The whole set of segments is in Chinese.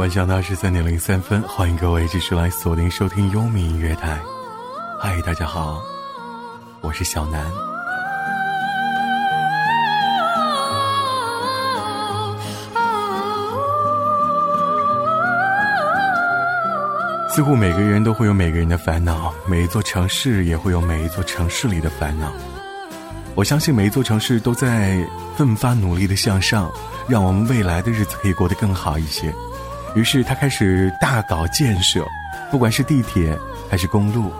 晚上的二十三点零三分，欢迎各位继续来锁定收听优米音乐台。嗨，大家好，我是小南。似乎每个人都会有每个人的烦恼，每一座城市也会有每一座城市里的烦恼。我相信每一座城市都在奋发努力的向上，让我们未来的日子可以过得更好一些。于是他开始大搞建设，不管是地铁还是公路，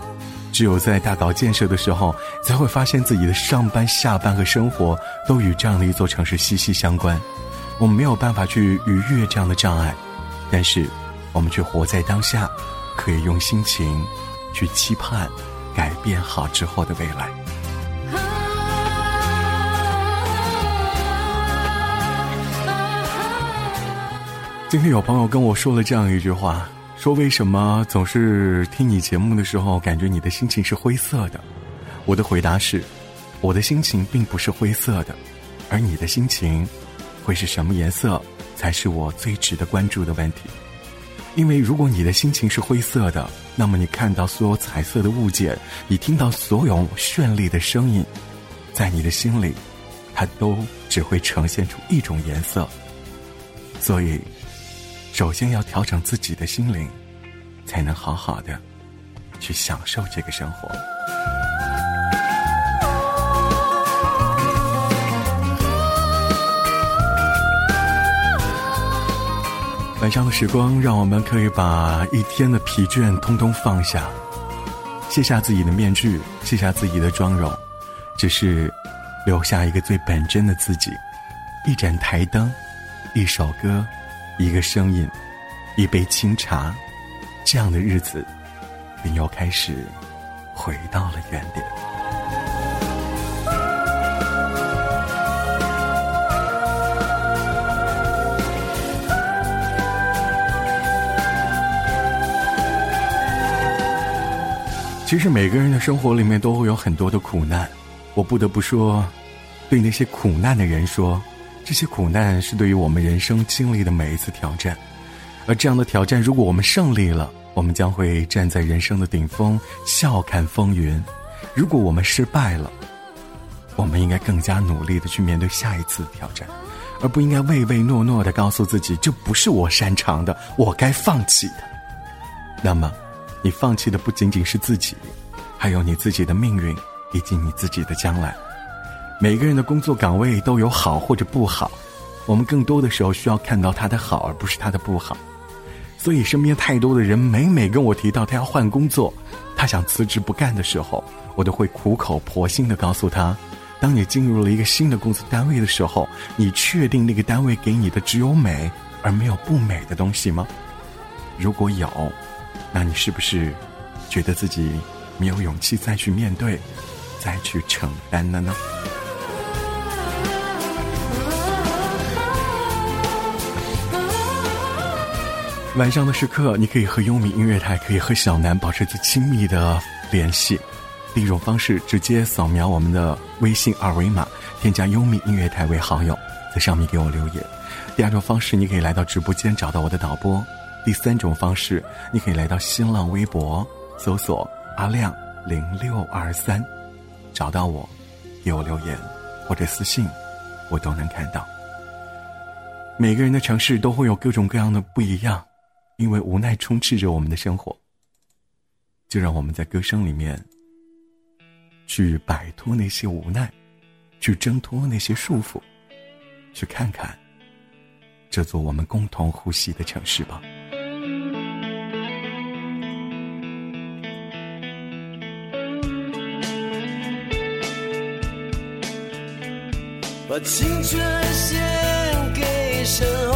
只有在大搞建设的时候，才会发现自己的上班、下班和生活都与这样的一座城市息息相关。我们没有办法去逾越这样的障碍，但是我们却活在当下。可以用心情去期盼改变好之后的未来。今天有朋友跟我说了这样一句话，说为什么总是听你节目的时候，感觉你的心情是灰色的？我的回答是，我的心情并不是灰色的，而你的心情会是什么颜色，才是我最值得关注的问题。因为如果你的心情是灰色的，那么你看到所有彩色的物件，你听到所有绚丽的声音，在你的心里，它都只会呈现出一种颜色。所以，首先要调整自己的心灵，才能好好的去享受这个生活。晚上的时光，让我们可以把一天的疲倦通通放下，卸下自己的面具，卸下自己的妆容，只是留下一个最本真的自己。一盏台灯，一首歌，一个声音，一杯清茶，这样的日子，便又开始回到了原点。其实每个人的生活里面都会有很多的苦难，我不得不说，对那些苦难的人说，这些苦难是对于我们人生经历的每一次挑战，而这样的挑战，如果我们胜利了，我们将会站在人生的顶峰，笑看风云；如果我们失败了，我们应该更加努力的去面对下一次挑战，而不应该唯唯诺诺的告诉自己这不是我擅长的，我该放弃的。那么。你放弃的不仅仅是自己，还有你自己的命运，以及你自己的将来。每个人的工作岗位都有好或者不好，我们更多的时候需要看到他的好，而不是他的不好。所以，身边太多的人每每跟我提到他要换工作，他想辞职不干的时候，我都会苦口婆心的告诉他：，当你进入了一个新的公司单位的时候，你确定那个单位给你的只有美而没有不美的东西吗？如果有。那你是不是觉得自己没有勇气再去面对、再去承担了呢？晚上的时刻，你可以和优米音乐台，可以和小南保持最亲密的联系。第一种方式，直接扫描我们的微信二维码，添加优米音乐台为好友，在上面给我留言。第二种方式，你可以来到直播间找到我的导播。第三种方式，你可以来到新浪微博，搜索“阿亮零六二三”，找到我，给我留言或者私信，我都能看到。每个人的城市都会有各种各样的不一样，因为无奈充斥着我们的生活。就让我们在歌声里面，去摆脱那些无奈，去挣脱那些束缚，去看看这座我们共同呼吸的城市吧。把青春献给身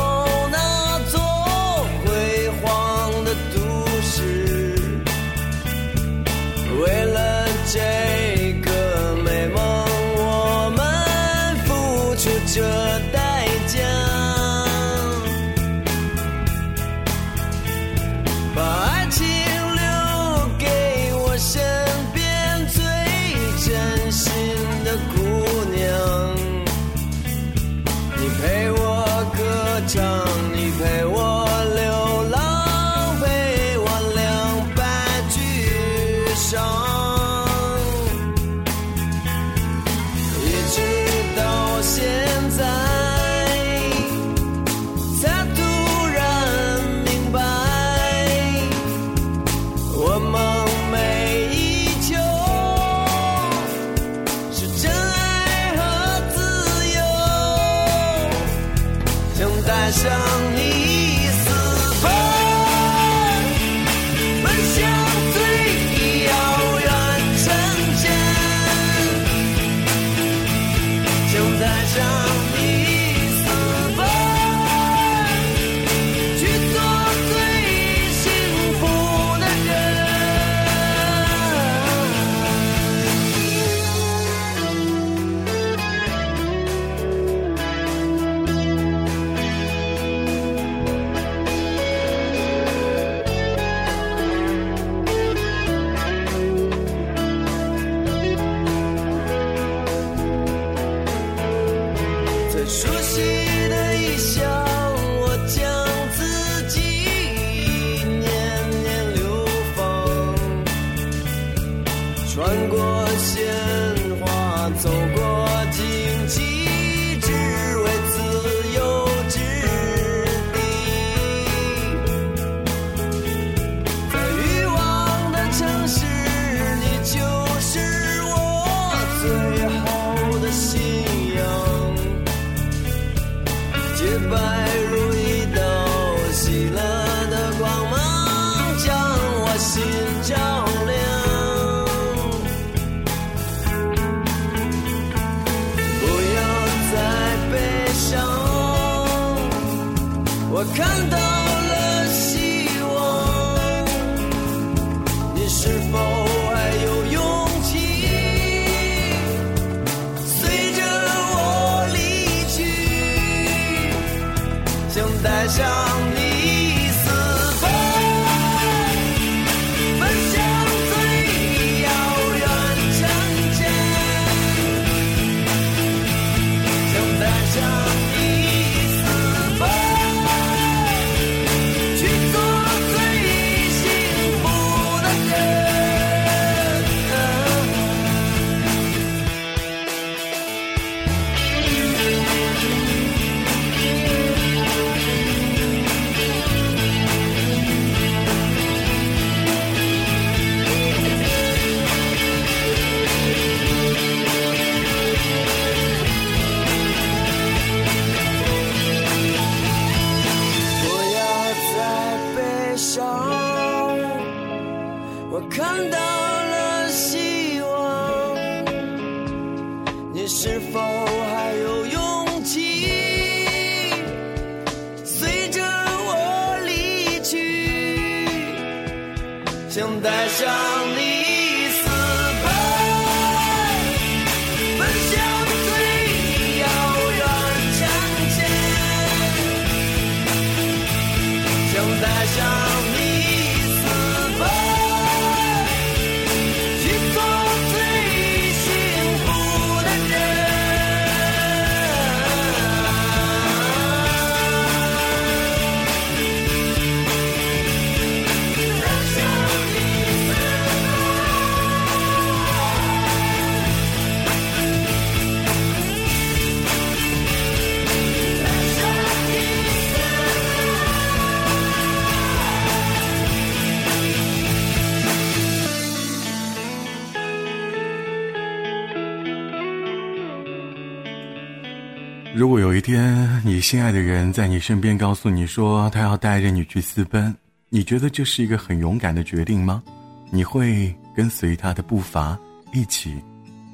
你心爱的人在你身边告诉你说他要带着你去私奔，你觉得这是一个很勇敢的决定吗？你会跟随他的步伐一起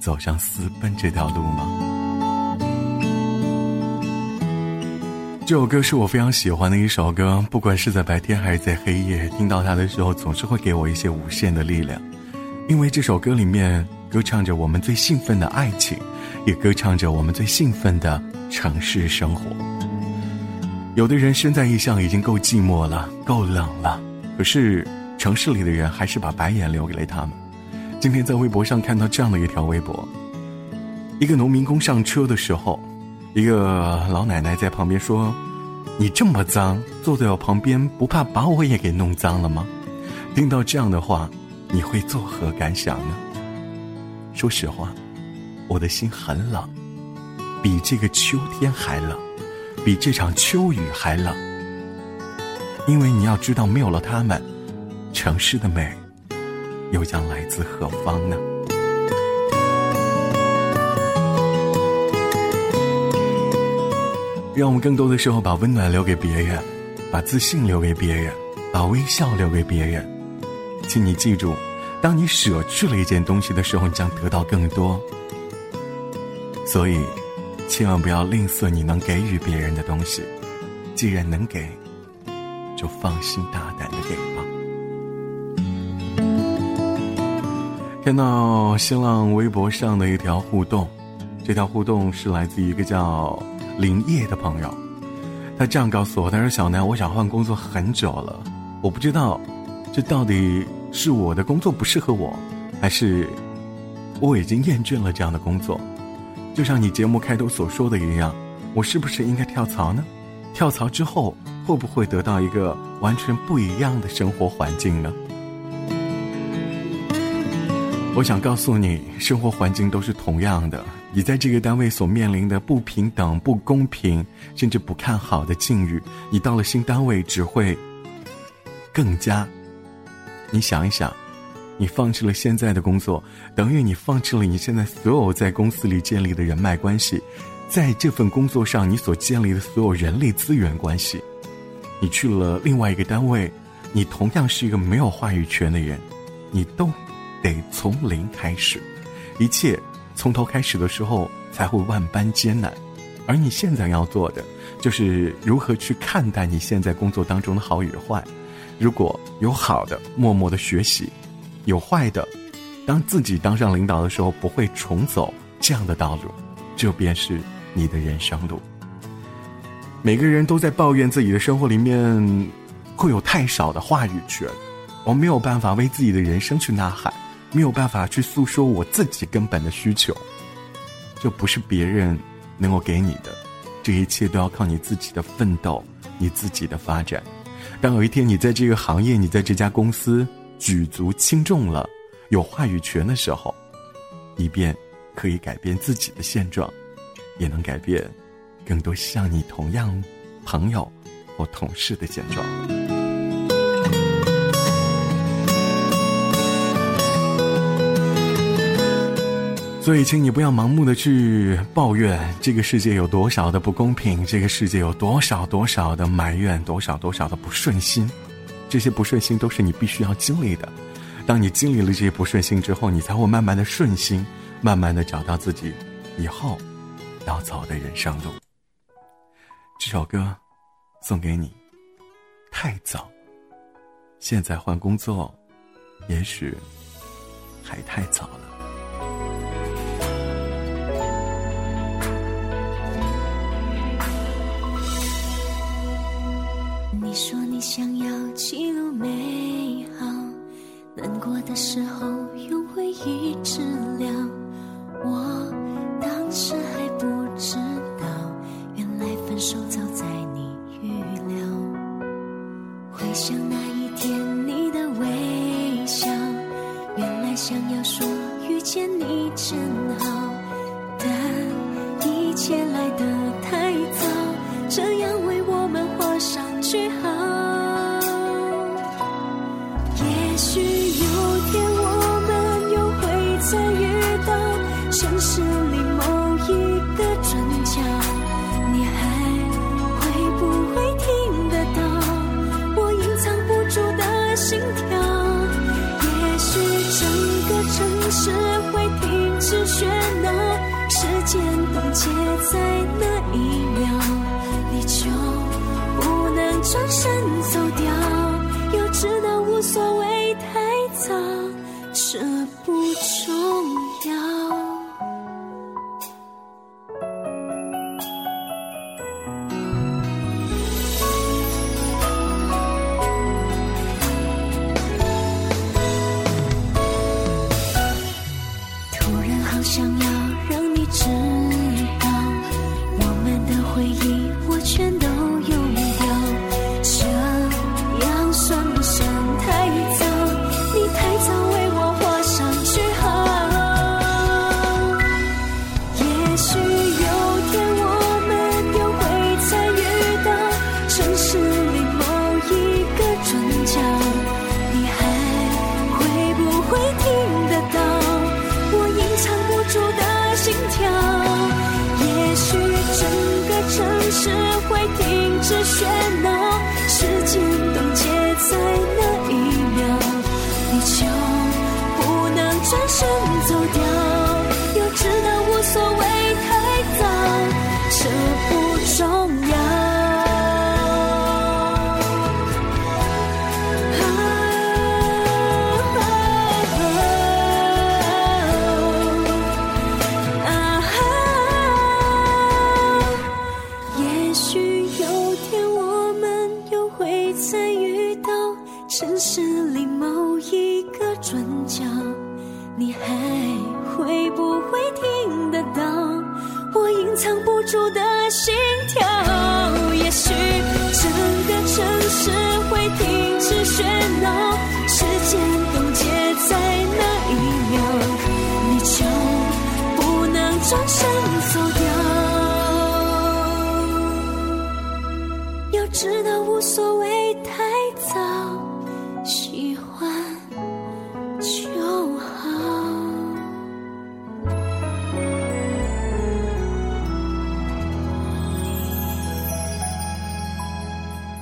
走上私奔这条路吗？这首歌是我非常喜欢的一首歌，不管是在白天还是在黑夜，听到它的时候总是会给我一些无限的力量。因为这首歌里面歌唱着我们最兴奋的爱情，也歌唱着我们最兴奋的城市生活。有的人身在异乡已经够寂寞了，够冷了，可是城市里的人还是把白眼留给了他们。今天在微博上看到这样的一条微博：一个农民工上车的时候，一个老奶奶在旁边说：“你这么脏，坐在我旁边，不怕把我也给弄脏了吗？”听到这样的话，你会作何感想呢？说实话，我的心很冷，比这个秋天还冷，比这场秋雨还冷。因为你要知道，没有了他们，城市的美又将来自何方呢？让我们更多的时候把温暖留给别人，把自信留给别人，把微笑留给别人。请你记住，当你舍去了一件东西的时候，你将得到更多。所以，千万不要吝啬你能给予别人的东西。既然能给，就放心大胆的给吧。看到新浪微博上的一条互动，这条互动是来自一个叫林叶的朋友，他这样告诉我：“他说小南，我想换工作很久了，我不知道这到底。”是我的工作不适合我，还是我已经厌倦了这样的工作？就像你节目开头所说的一样，我是不是应该跳槽呢？跳槽之后会不会得到一个完全不一样的生活环境呢？我想告诉你，生活环境都是同样的。你在这个单位所面临的不平等、不公平，甚至不看好的境遇，你到了新单位只会更加。你想一想，你放弃了现在的工作，等于你放弃了你现在所有在公司里建立的人脉关系，在这份工作上你所建立的所有人力资源关系。你去了另外一个单位，你同样是一个没有话语权的人，你都得从零开始，一切从头开始的时候才会万般艰难。而你现在要做的，就是如何去看待你现在工作当中的好与坏。如果有好的，默默的学习；有坏的，当自己当上领导的时候，不会重走这样的道路，这便是你的人生路。每个人都在抱怨自己的生活里面会有太少的话语权，我没有办法为自己的人生去呐喊，没有办法去诉说我自己根本的需求，这不是别人能够给你的，这一切都要靠你自己的奋斗，你自己的发展。当有一天你在这个行业，你在这家公司举足轻重了，有话语权的时候，你便可以改变自己的现状，也能改变更多像你同样朋友或同事的现状。所以，请你不要盲目的去抱怨这个世界有多少的不公平，这个世界有多少多少的埋怨，多少多少的不顺心。这些不顺心都是你必须要经历的。当你经历了这些不顺心之后，你才会慢慢的顺心，慢慢的找到自己以后要走的人生路。这首歌送给你。太早，现在换工作，也许还太早了。记录美好，难过的时候用回忆治疗。我当时还不知道，原来分手早在你预料。回想那一天你的微笑，原来想要说遇见你真好，但一切是会停止喧闹，时间冻结在那一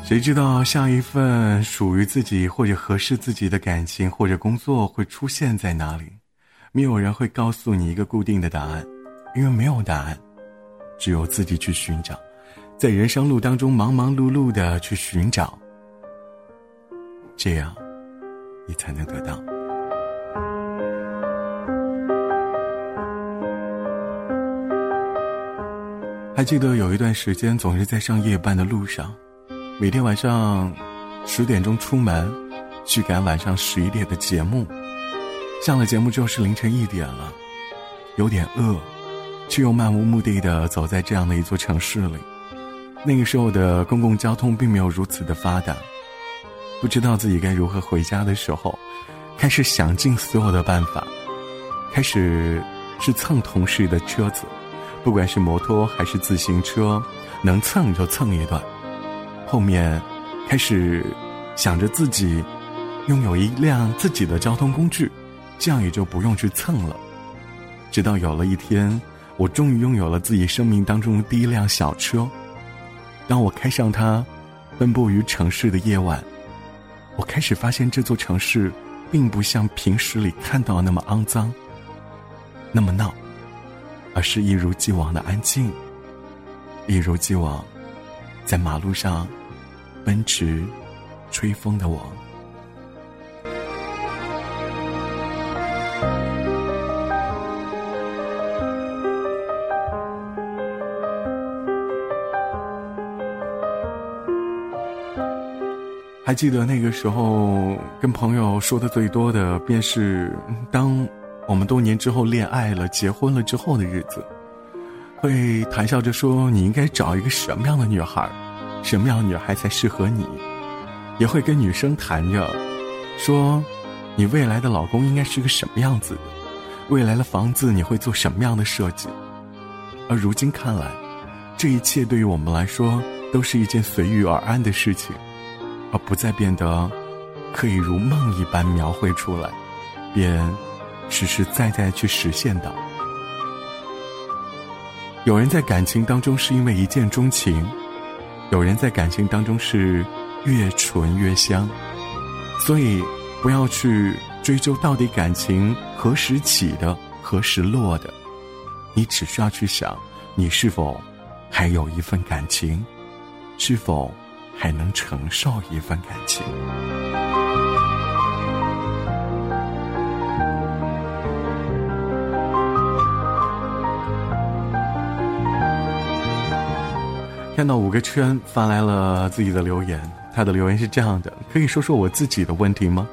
谁知道下一份属于自己或者合适自己的感情或者工作会出现在哪里？没有人会告诉你一个固定的答案，因为没有答案，只有自己去寻找，在人生路当中忙忙碌碌的去寻找，这样你才能得到。还记得有一段时间，总是在上夜班的路上。每天晚上十点钟出门，去赶晚上十一点的节目。下了节目之后是凌晨一点了，有点饿，却又漫无目的的走在这样的一座城市里。那个时候的公共交通并没有如此的发达，不知道自己该如何回家的时候，开始想尽所有的办法，开始是蹭同事的车子，不管是摩托还是自行车，能蹭就蹭一段。后面，开始想着自己拥有一辆自己的交通工具，这样也就不用去蹭了。直到有了一天，我终于拥有了自己生命当中的第一辆小车。当我开上它，奔波于城市的夜晚，我开始发现这座城市并不像平时里看到那么肮脏，那么闹，而是一如既往的安静，一如既往，在马路上。奔驰，吹风的我。还记得那个时候，跟朋友说的最多的，便是当我们多年之后恋爱了、结婚了之后的日子，会谈笑着说：“你应该找一个什么样的女孩？”什么样女孩才适合你？也会跟女生谈着，说，你未来的老公应该是个什么样子？未来的房子你会做什么样的设计？而如今看来，这一切对于我们来说都是一件随遇而安的事情，而不再变得可以如梦一般描绘出来，便实实在在去实现的。有人在感情当中是因为一见钟情。有人在感情当中是越纯越香，所以不要去追究到底感情何时起的，何时落的，你只需要去想，你是否还有一份感情，是否还能承受一份感情。看到五个圈发来了自己的留言，他的留言是这样的：可以说说我自己的问题吗？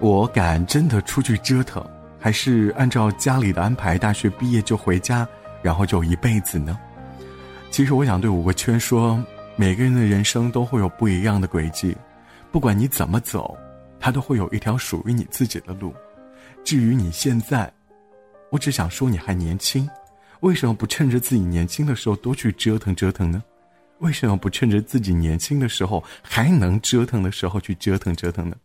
我敢真的出去折腾，还是按照家里的安排，大学毕业就回家，然后就一辈子呢？其实我想对五个圈说，每个人的人生都会有不一样的轨迹，不管你怎么走，他都会有一条属于你自己的路。至于你现在，我只想说你还年轻。为什么不趁着自己年轻的时候多去折腾折腾呢？为什么不趁着自己年轻的时候还能折腾的时候去折腾折腾呢？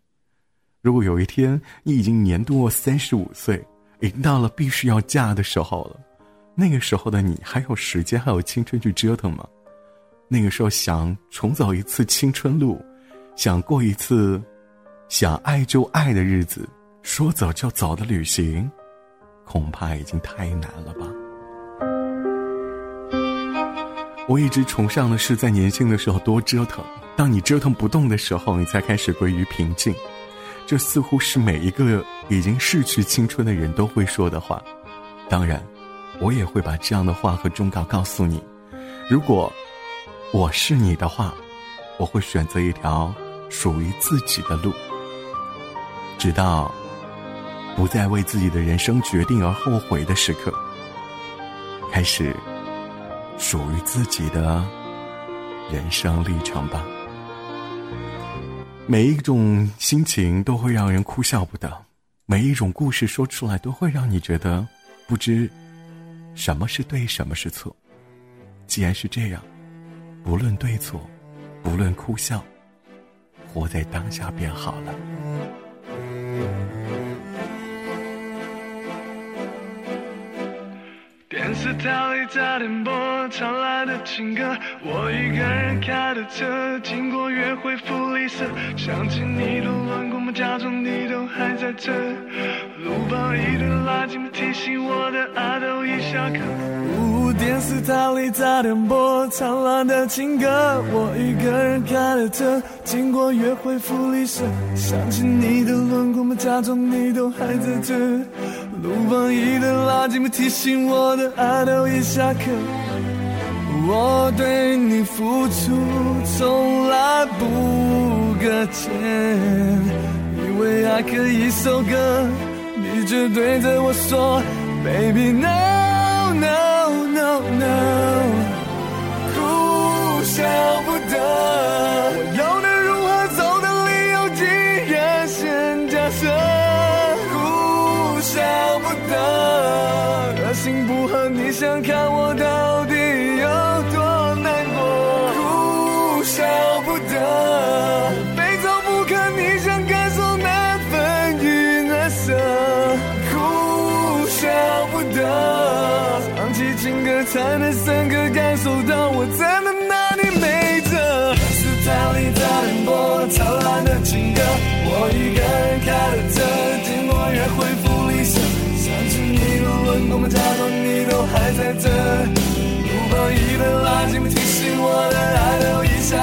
如果有一天你已经年过三十五岁，已经到了必须要嫁的时候了，那个时候的你还有时间还有青春去折腾吗？那个时候想重走一次青春路，想过一次想爱就爱的日子，说走就走的旅行，恐怕已经太难了吧。我一直崇尚的是在年轻的时候多折腾，当你折腾不动的时候，你才开始归于平静。这似乎是每一个已经逝去青春的人都会说的话。当然，我也会把这样的话和忠告告诉你。如果我是你的话，我会选择一条属于自己的路，直到不再为自己的人生决定而后悔的时刻，开始属于自己的人生历程吧。每一种心情都会让人哭笑不得，每一种故事说出来都会让你觉得不知什么是对，什么是错。既然是这样，不论对错，不论哭笑，活在当下便好了。电视台里在电波传来的情歌，我一个人开的车经过约会福利社，想起你的轮廓，我假装你都还在这。路旁一堆垃圾提醒我的爱都已下课。呜，电视台里在电波灿烂的情歌，我一个人开的车经过约会福利社，想起你的轮廓，假装你都还在这。路旁一堆垃圾提醒我的爱都已下课。我对你付出从来不搁浅，以为爱可以收割，你却对着我说，Baby no no no no，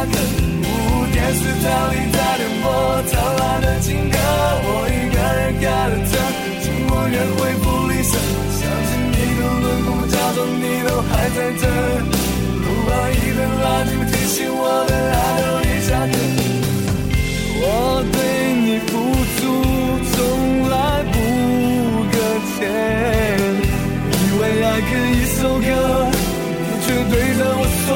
都已下课。呜，电视台里在联播灿烂的情歌，我一个人开的车经过约会福利社，想起你的轮廓，假装你都还在这。路旁一堆垃圾提醒我的爱都已下课。我对你付出从来不搁浅，以为爱可以收割，你却对着我说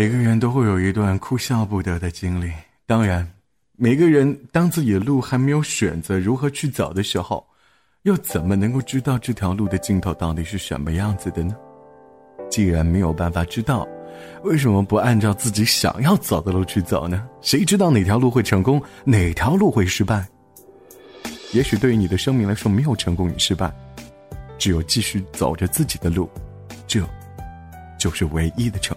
每个人都会有一段哭笑不得的经历，当然，每个人当自己的路还没有选择如何去走的时候，又怎么能够知道这条路的尽头到底是什么样子的呢？既然没有办法知道，为什么不按照自己想要走的路去走呢？谁知道哪条路会成功，哪条路会失败？也许对于你的生命来说，没有成功与失败，只有继续走着自己的路，这，就是唯一的成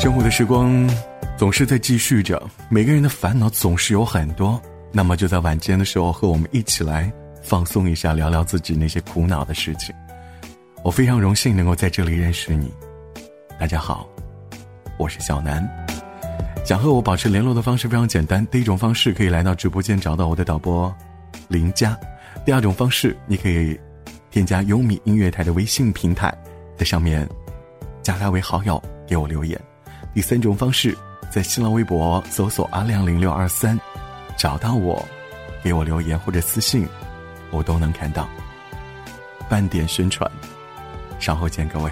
生活的时光总是在继续着，每个人的烦恼总是有很多。那么就在晚间的时候，和我们一起来放松一下，聊聊自己那些苦恼的事情。我非常荣幸能够在这里认识你。大家好，我是小南。想和我保持联络的方式非常简单，第一种方式可以来到直播间找到我的导播林佳；第二种方式，你可以添加优米音乐台的微信平台，在上面加他为好友，给我留言。第三种方式，在新浪微博搜索阿亮零六二三，找到我，给我留言或者私信，我都能看到。半点宣传，稍后见，各位。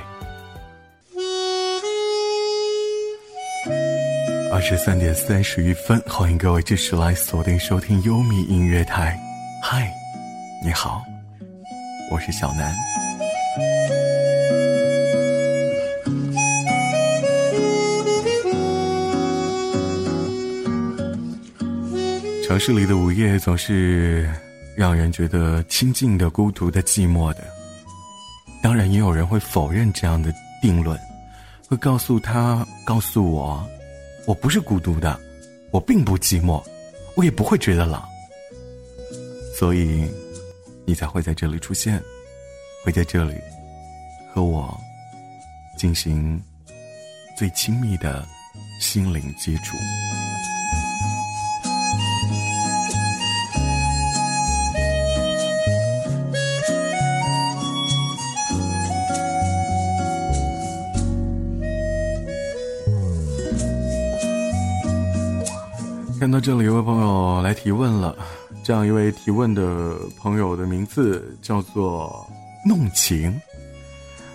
二十三点三十一分，欢迎各位继续来锁定收听优米音乐台。嗨，你好，我是小南。城市里的午夜总是让人觉得清静的、孤独的、寂寞的。当然，也有人会否认这样的定论，会告诉他、告诉我，我不是孤独的，我并不寂寞，我也不会觉得冷。所以，你才会在这里出现，会在这里和我进行最亲密的心灵接触。看到这里，有位朋友来提问了。这样一位提问的朋友的名字叫做弄情。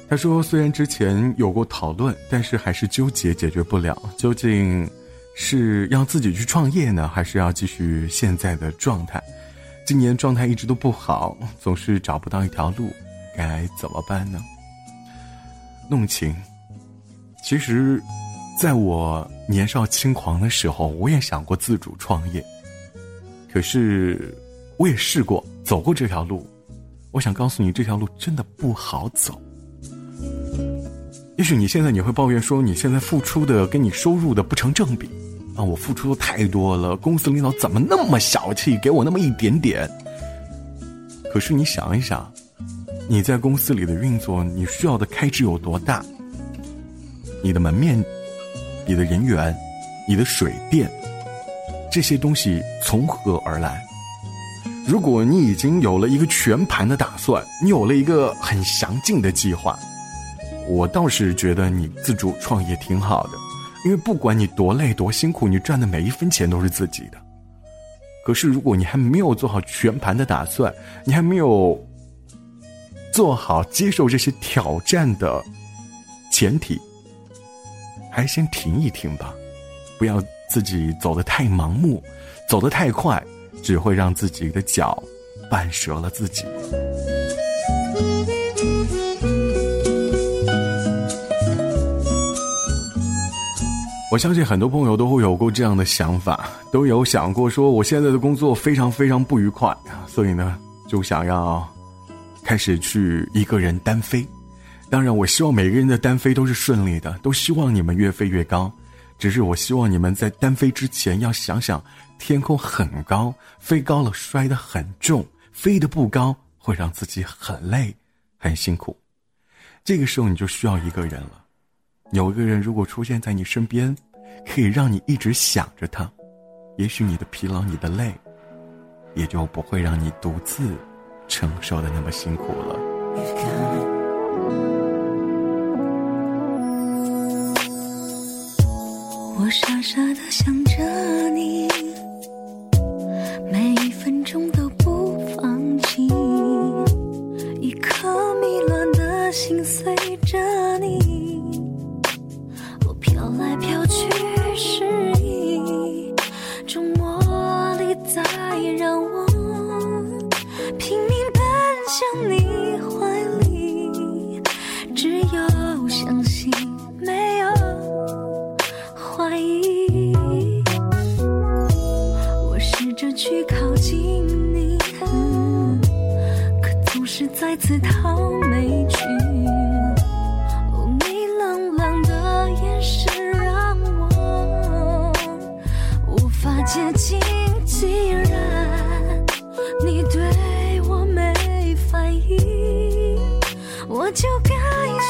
他说：“虽然之前有过讨论，但是还是纠结解决不了，究竟是要自己去创业呢，还是要继续现在的状态？今年状态一直都不好，总是找不到一条路，该怎么办呢？”弄情，其实。在我年少轻狂的时候，我也想过自主创业。可是，我也试过走过这条路。我想告诉你，这条路真的不好走。也许你现在你会抱怨说，你现在付出的跟你收入的不成正比啊！我付出的太多了，公司领导怎么那么小气，给我那么一点点？可是你想一想，你在公司里的运作，你需要的开支有多大？你的门面。你的人员、你的水电，这些东西从何而来？如果你已经有了一个全盘的打算，你有了一个很详尽的计划，我倒是觉得你自主创业挺好的，因为不管你多累多辛苦，你赚的每一分钱都是自己的。可是如果你还没有做好全盘的打算，你还没有做好接受这些挑战的前提。还先停一停吧，不要自己走得太盲目，走得太快，只会让自己的脚绊折了自己。我相信很多朋友都会有过这样的想法，都有想过说，我现在的工作非常非常不愉快，所以呢，就想要开始去一个人单飞。当然，我希望每个人的单飞都是顺利的，都希望你们越飞越高。只是我希望你们在单飞之前要想想，天空很高，飞高了摔得很重，飞得不高会让自己很累，很辛苦。这个时候你就需要一个人了，有一个人如果出现在你身边，可以让你一直想着他，也许你的疲劳、你的累，也就不会让你独自承受的那么辛苦了。我傻傻的想着你每一分钟都不放弃一颗迷乱的心随着你我飘来飘去是再次逃没去。哦，你冷冷的眼神让我无法接近。既然你对我没反应，我就该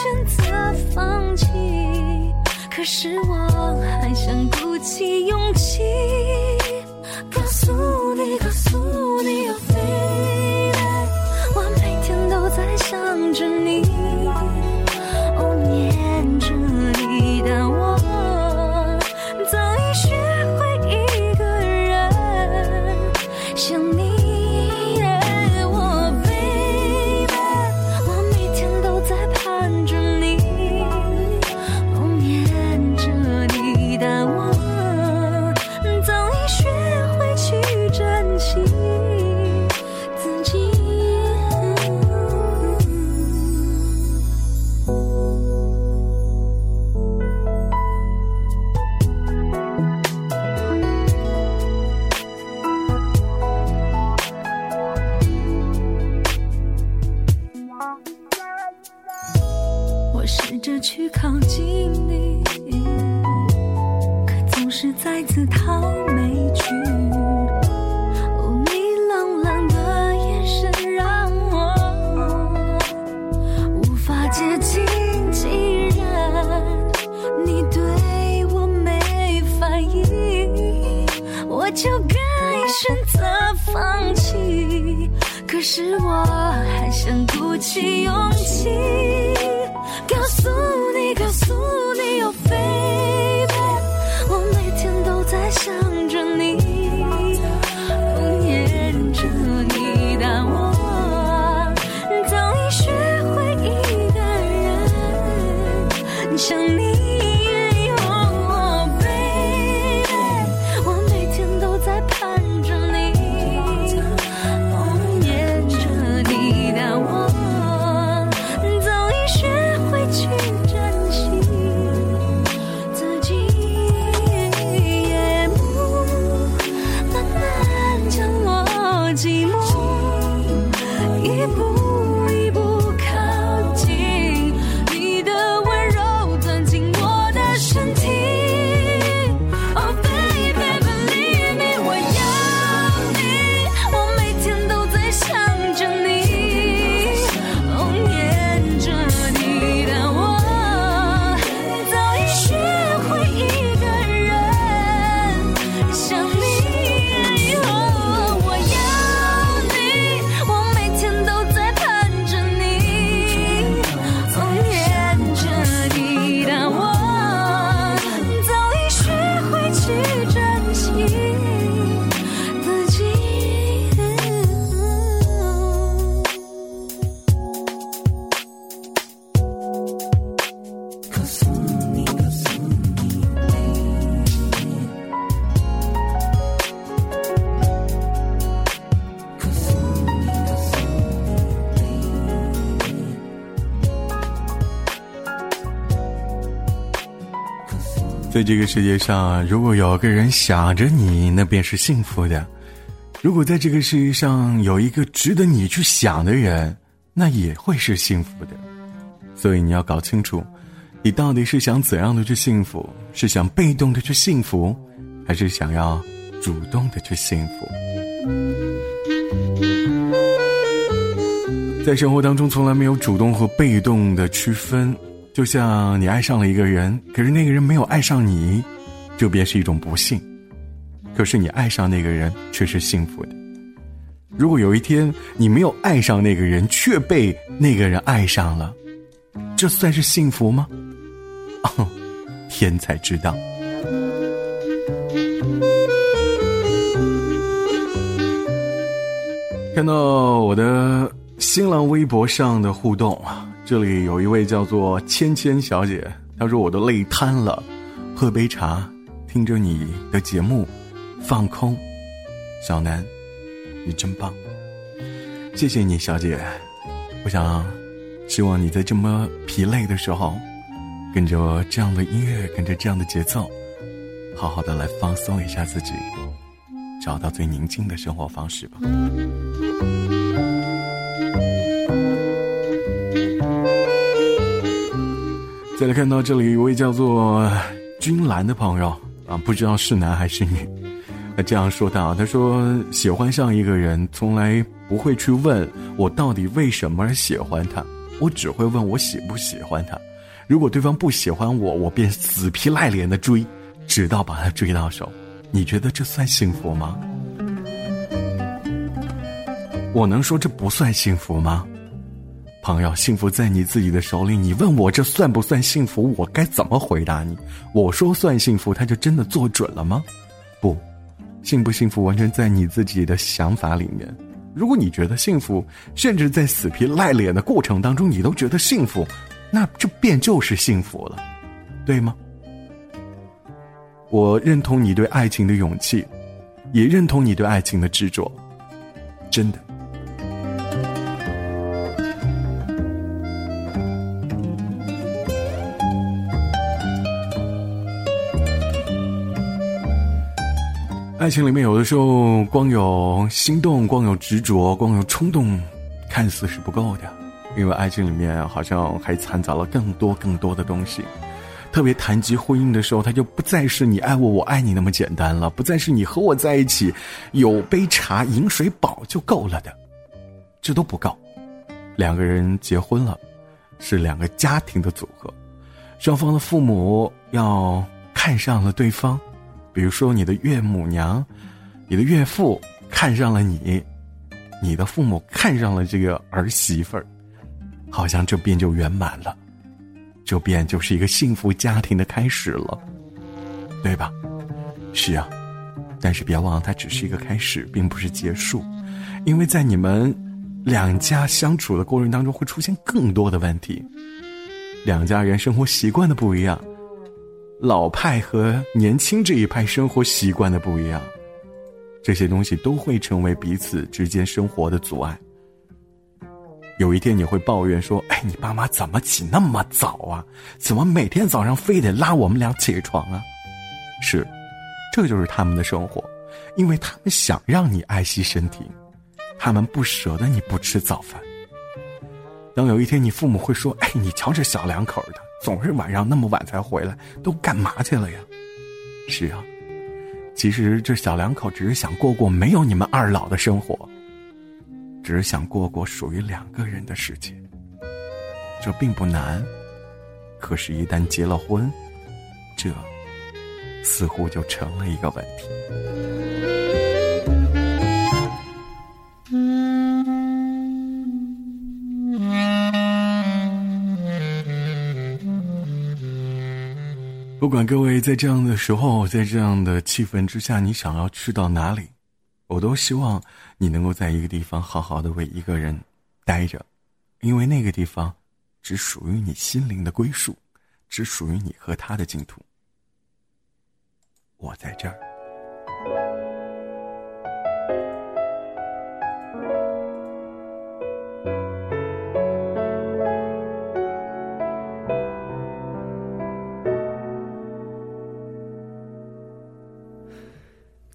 选择放弃。可是我可是我还想鼓起勇气，在这个世界上，如果有个人想着你，那便是幸福的；如果在这个世界上有一个值得你去想的人，那也会是幸福的。所以你要搞清楚，你到底是想怎样的去幸福？是想被动的去幸福，还是想要主动的去幸福？在生活当中，从来没有主动和被动的区分。就像你爱上了一个人，可是那个人没有爱上你，这便是一种不幸。可是你爱上那个人却是幸福的。如果有一天你没有爱上那个人，却被那个人爱上了，这算是幸福吗？哦，天才知道。看到我的新浪微博上的互动啊，这里有一位叫做芊芊小姐，她说我都累瘫了，喝杯茶，听着你的节目，放空。小南，你真棒，谢谢你，小姐。我想，希望你在这么疲累的时候，跟着这样的音乐，跟着这样的节奏，好好的来放松一下自己。找到最宁静的生活方式吧。再来看到这里一位叫做君兰的朋友啊，不知道是男还是女，那这样说道：“他说喜欢上一个人，从来不会去问我到底为什么而喜欢他，我只会问我喜不喜欢他。如果对方不喜欢我，我便死皮赖脸的追，直到把他追到手。你觉得这算幸福吗？我能说这不算幸福吗？”朋友，幸福在你自己的手里。你问我这算不算幸福，我该怎么回答你？我说算幸福，他就真的做准了吗？不，幸不幸福完全在你自己的想法里面。如果你觉得幸福，甚至在死皮赖脸的过程当中，你都觉得幸福，那这便就是幸福了，对吗？我认同你对爱情的勇气，也认同你对爱情的执着，真的。爱情里面有的时候光有心动、光有执着、光有冲动，看似是不够的，因为爱情里面好像还掺杂了更多更多的东西。特别谈及婚姻的时候，它就不再是你爱我，我爱你那么简单了，不再是你和我在一起有杯茶、饮水饱就够了的，这都不够。两个人结婚了，是两个家庭的组合，双方的父母要看上了对方。比如说，你的岳母娘、你的岳父看上了你，你的父母看上了这个儿媳妇儿，好像这便就圆满了，这便就是一个幸福家庭的开始了，对吧？是啊，但是别忘了，它只是一个开始，并不是结束，因为在你们两家相处的过程当中，会出现更多的问题，两家人生活习惯的不一样。老派和年轻这一派生活习惯的不一样，这些东西都会成为彼此之间生活的阻碍。有一天你会抱怨说：“哎，你爸妈怎么起那么早啊？怎么每天早上非得拉我们俩起床啊？”是，这就是他们的生活，因为他们想让你爱惜身体，他们不舍得你不吃早饭。当有一天你父母会说：“哎，你瞧这小两口的。”总是晚上那么晚才回来，都干嘛去了呀？是啊，其实这小两口只是想过过没有你们二老的生活，只是想过过属于两个人的世界。这并不难，可是，一旦结了婚，这似乎就成了一个问题。不管各位在这样的时候，在这样的气氛之下，你想要去到哪里，我都希望你能够在一个地方好好的为一个人待着，因为那个地方只属于你心灵的归宿，只属于你和他的净土。我在这儿。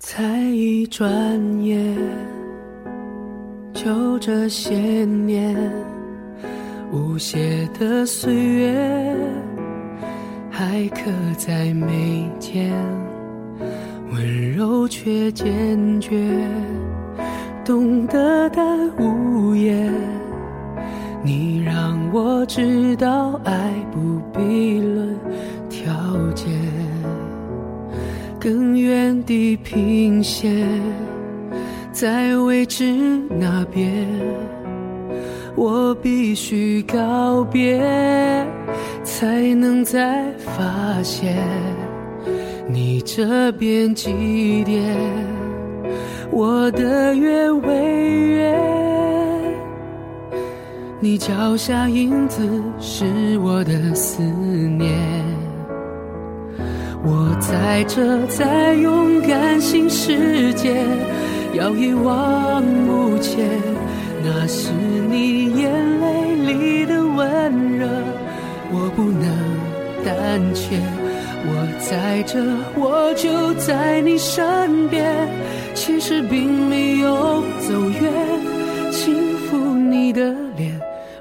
才一转眼，就这些年，无邪的岁月还刻在眉间，温柔却坚决，懂得的无言。你让我知道，爱不必论条件。更远地平线，在未知那边，我必须告别，才能再发现你这边几点，我的月为圆，你脚下影子是我的思念。我在这，在勇敢新世界，要一往无前。那是你眼泪里的温热，我不能胆怯。我在这，我就在你身边，其实并没有走远，轻抚你的脸，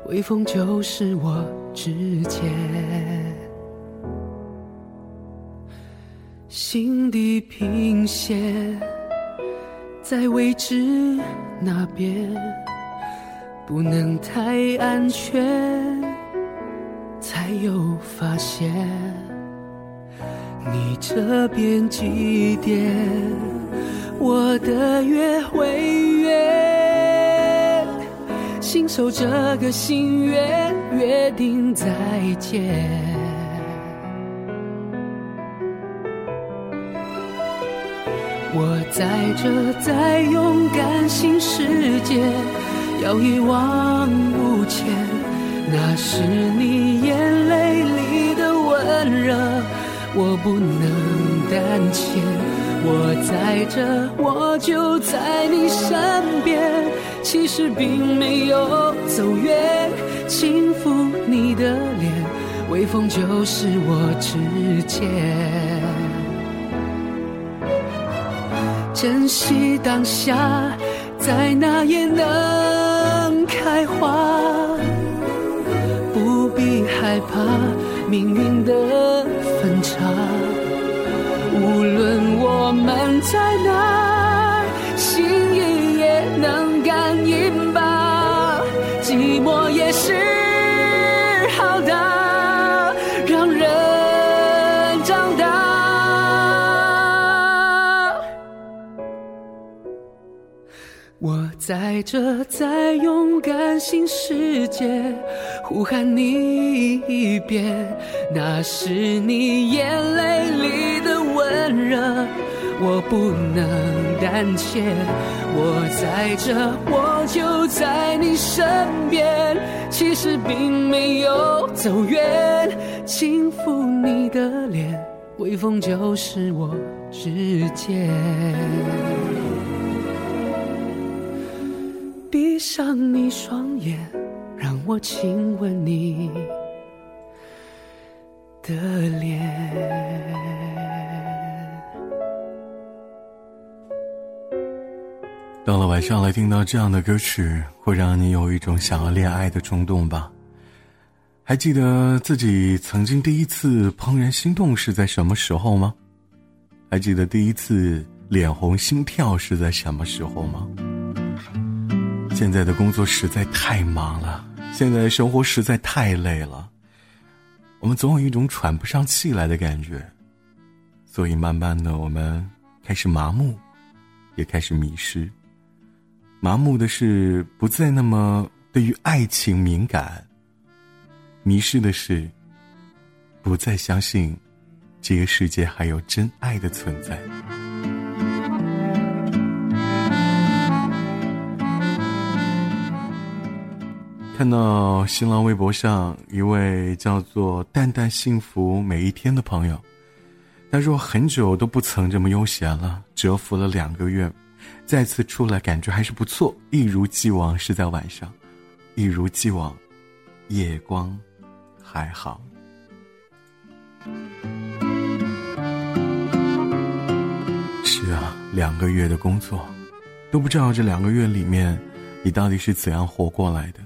微风就是我指尖，心地平线在未知那边，不能太安全，才有发现。你这边几点？我的约会约，信守这个心愿，约定再见。我在这，在勇敢新世界，要一往无前，那是你眼泪里的温热。我不能胆怯，我在这，我就在你身边。其实并没有走远，轻抚你的脸，微风就是我指尖。珍惜当下，在哪也能开花，不必害怕命运的。分岔，无论我们在哪，在这，在勇敢新世界。呼喊你一遍，那是你眼泪里的温热，我不能胆怯。我在这，我就在你身边，其实并没有走远，轻抚你的脸，微风就是我指尖。闭上你双眼。让我亲吻你的脸。到了晚上来听到这样的歌曲，会让你有一种想要恋爱的冲动吧？还记得自己曾经第一次怦然心动是在什么时候吗？还记得第一次脸红心跳是在什么时候吗？现在的工作实在太忙了。现在的生活实在太累了，我们总有一种喘不上气来的感觉，所以慢慢的我们开始麻木，也开始迷失。麻木的是不再那么对于爱情敏感，迷失的是不再相信这个世界还有真爱的存在。看到新浪微博上一位叫做“淡淡幸福每一天”的朋友，他说很久都不曾这么悠闲了，蛰伏了两个月，再次出来感觉还是不错，一如既往是在晚上，一如既往，夜光还好。是啊，两个月的工作，都不知道这两个月里面，你到底是怎样活过来的。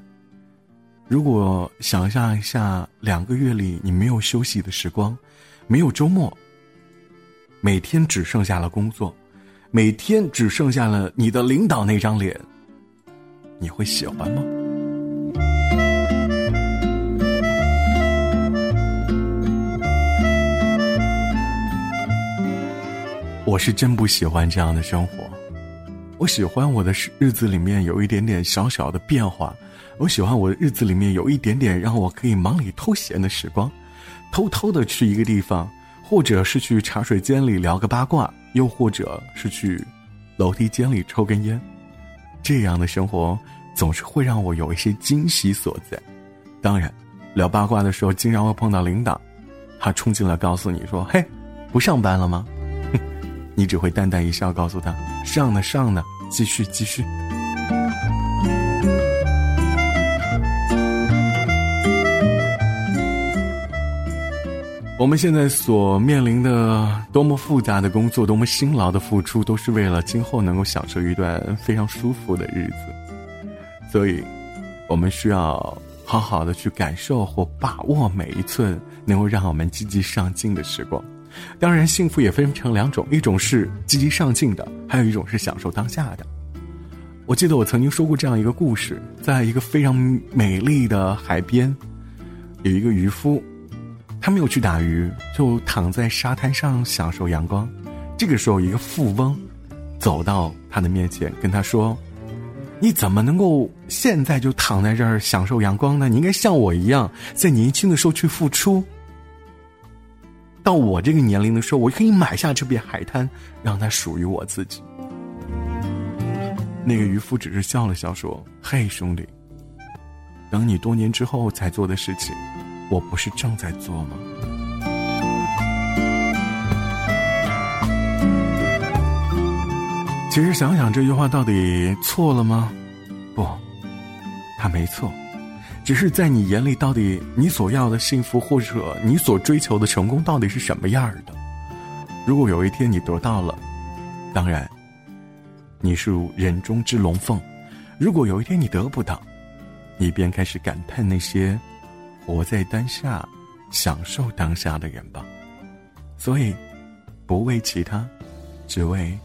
如果想象一下，两个月里你没有休息的时光，没有周末，每天只剩下了工作，每天只剩下了你的领导那张脸，你会喜欢吗？我是真不喜欢这样的生活，我喜欢我的日子里面有一点点小小的变化。我喜欢我的日子里面有一点点让我可以忙里偷闲的时光，偷偷的去一个地方，或者是去茶水间里聊个八卦，又或者是去楼梯间里抽根烟，这样的生活总是会让我有一些惊喜所在。当然，聊八卦的时候经常会碰到领导，他冲进来告诉你说：“嘿，不上班了吗？”哼 你只会淡淡一笑，告诉他：“上呢，上呢，继续，继续。”我们现在所面临的多么复杂的工作，多么辛劳的付出，都是为了今后能够享受一段非常舒服的日子。所以，我们需要好好的去感受或把握每一寸能够让我们积极上进的时光。当然，幸福也分成两种，一种是积极上进的，还有一种是享受当下的。我记得我曾经说过这样一个故事，在一个非常美丽的海边，有一个渔夫。他没有去打鱼，就躺在沙滩上享受阳光。这个时候，一个富翁走到他的面前，跟他说：“你怎么能够现在就躺在这儿享受阳光呢？你应该像我一样，在年轻的时候去付出。到我这个年龄的时候，我可以买下这片海滩，让它属于我自己。”那个渔夫只是笑了笑，说：“嘿，兄弟，等你多年之后才做的事情。”我不是正在做吗？其实想想这句话到底错了吗？不，他没错，只是在你眼里，到底你所要的幸福或者你所追求的成功到底是什么样的？如果有一天你得到了，当然，你是人中之龙凤；如果有一天你得不到，你便开始感叹那些。活在当下，享受当下的人吧。所以，不为其他，只为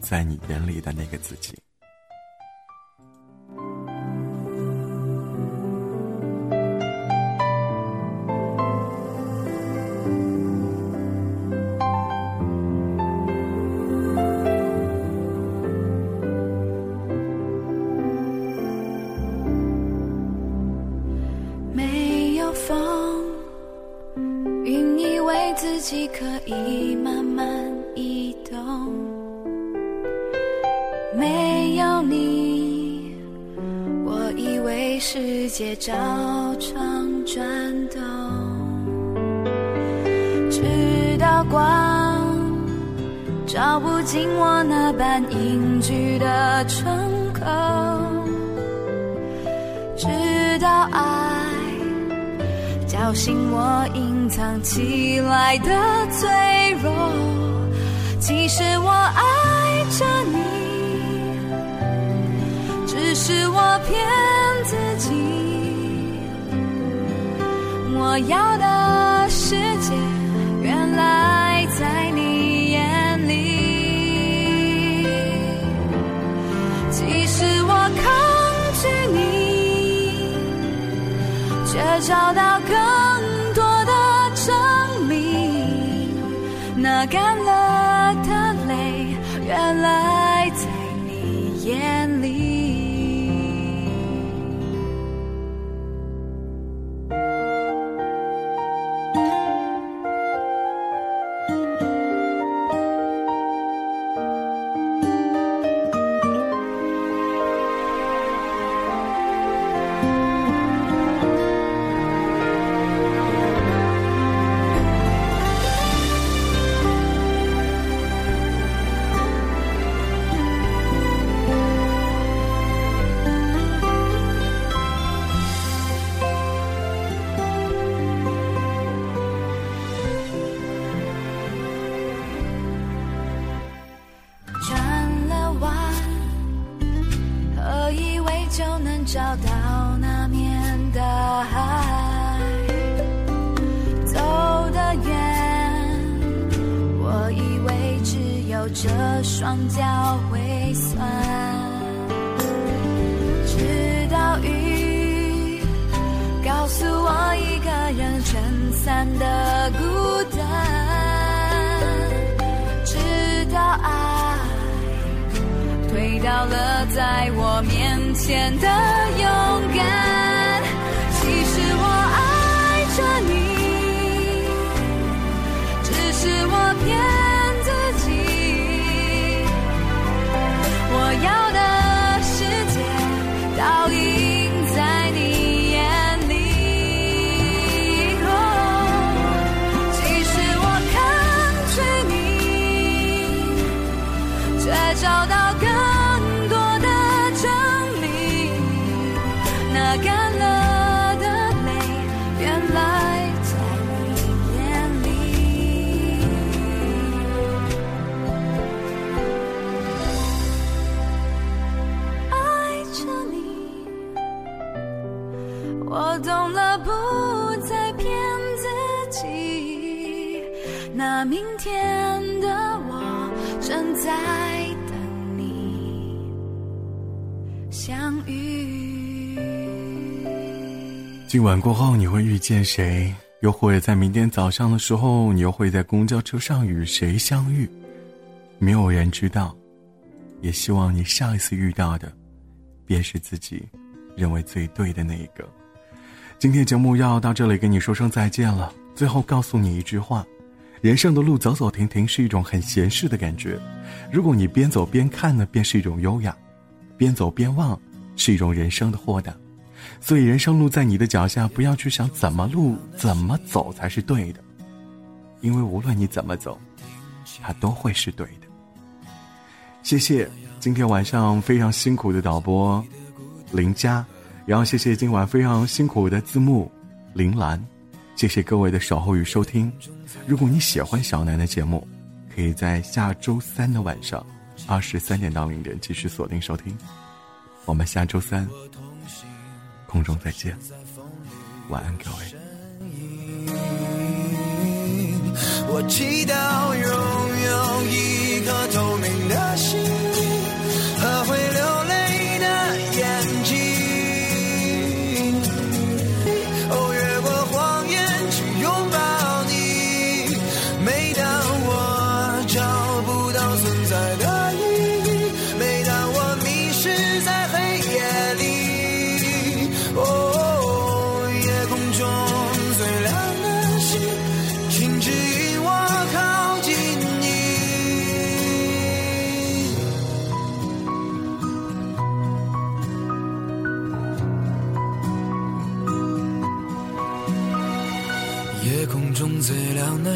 在你眼里的那个自己。起来的脆弱，其实我爱着你，只是我骗自己。我要的世界，原来在你眼里。其实我抗拒你，却找到更。那双脚会酸，直到雨告诉我一个人撑伞的孤单，直到爱推倒了在我面前的。勇敢今晚过后你会遇见谁？又或者在明天早上的时候，你又会在公交车上与谁相遇？没有人知道。也希望你上一次遇到的，便是自己认为最对的那一个。今天节目要到这里跟你说声再见了。最后告诉你一句话：人生的路走走停停是一种很闲适的感觉。如果你边走边看呢，便是一种优雅；边走边望，是一种人生的豁达。所以人生路在你的脚下，不要去想怎么路怎么走才是对的，因为无论你怎么走，它都会是对的。谢谢今天晚上非常辛苦的导播林佳，然后谢谢今晚非常辛苦的字幕林兰，谢谢各位的守候与收听。如果你喜欢小南的节目，可以在下周三的晚上二十三点到零点继续锁定收听。我们下周三空中再见，晚安各位。我祈祷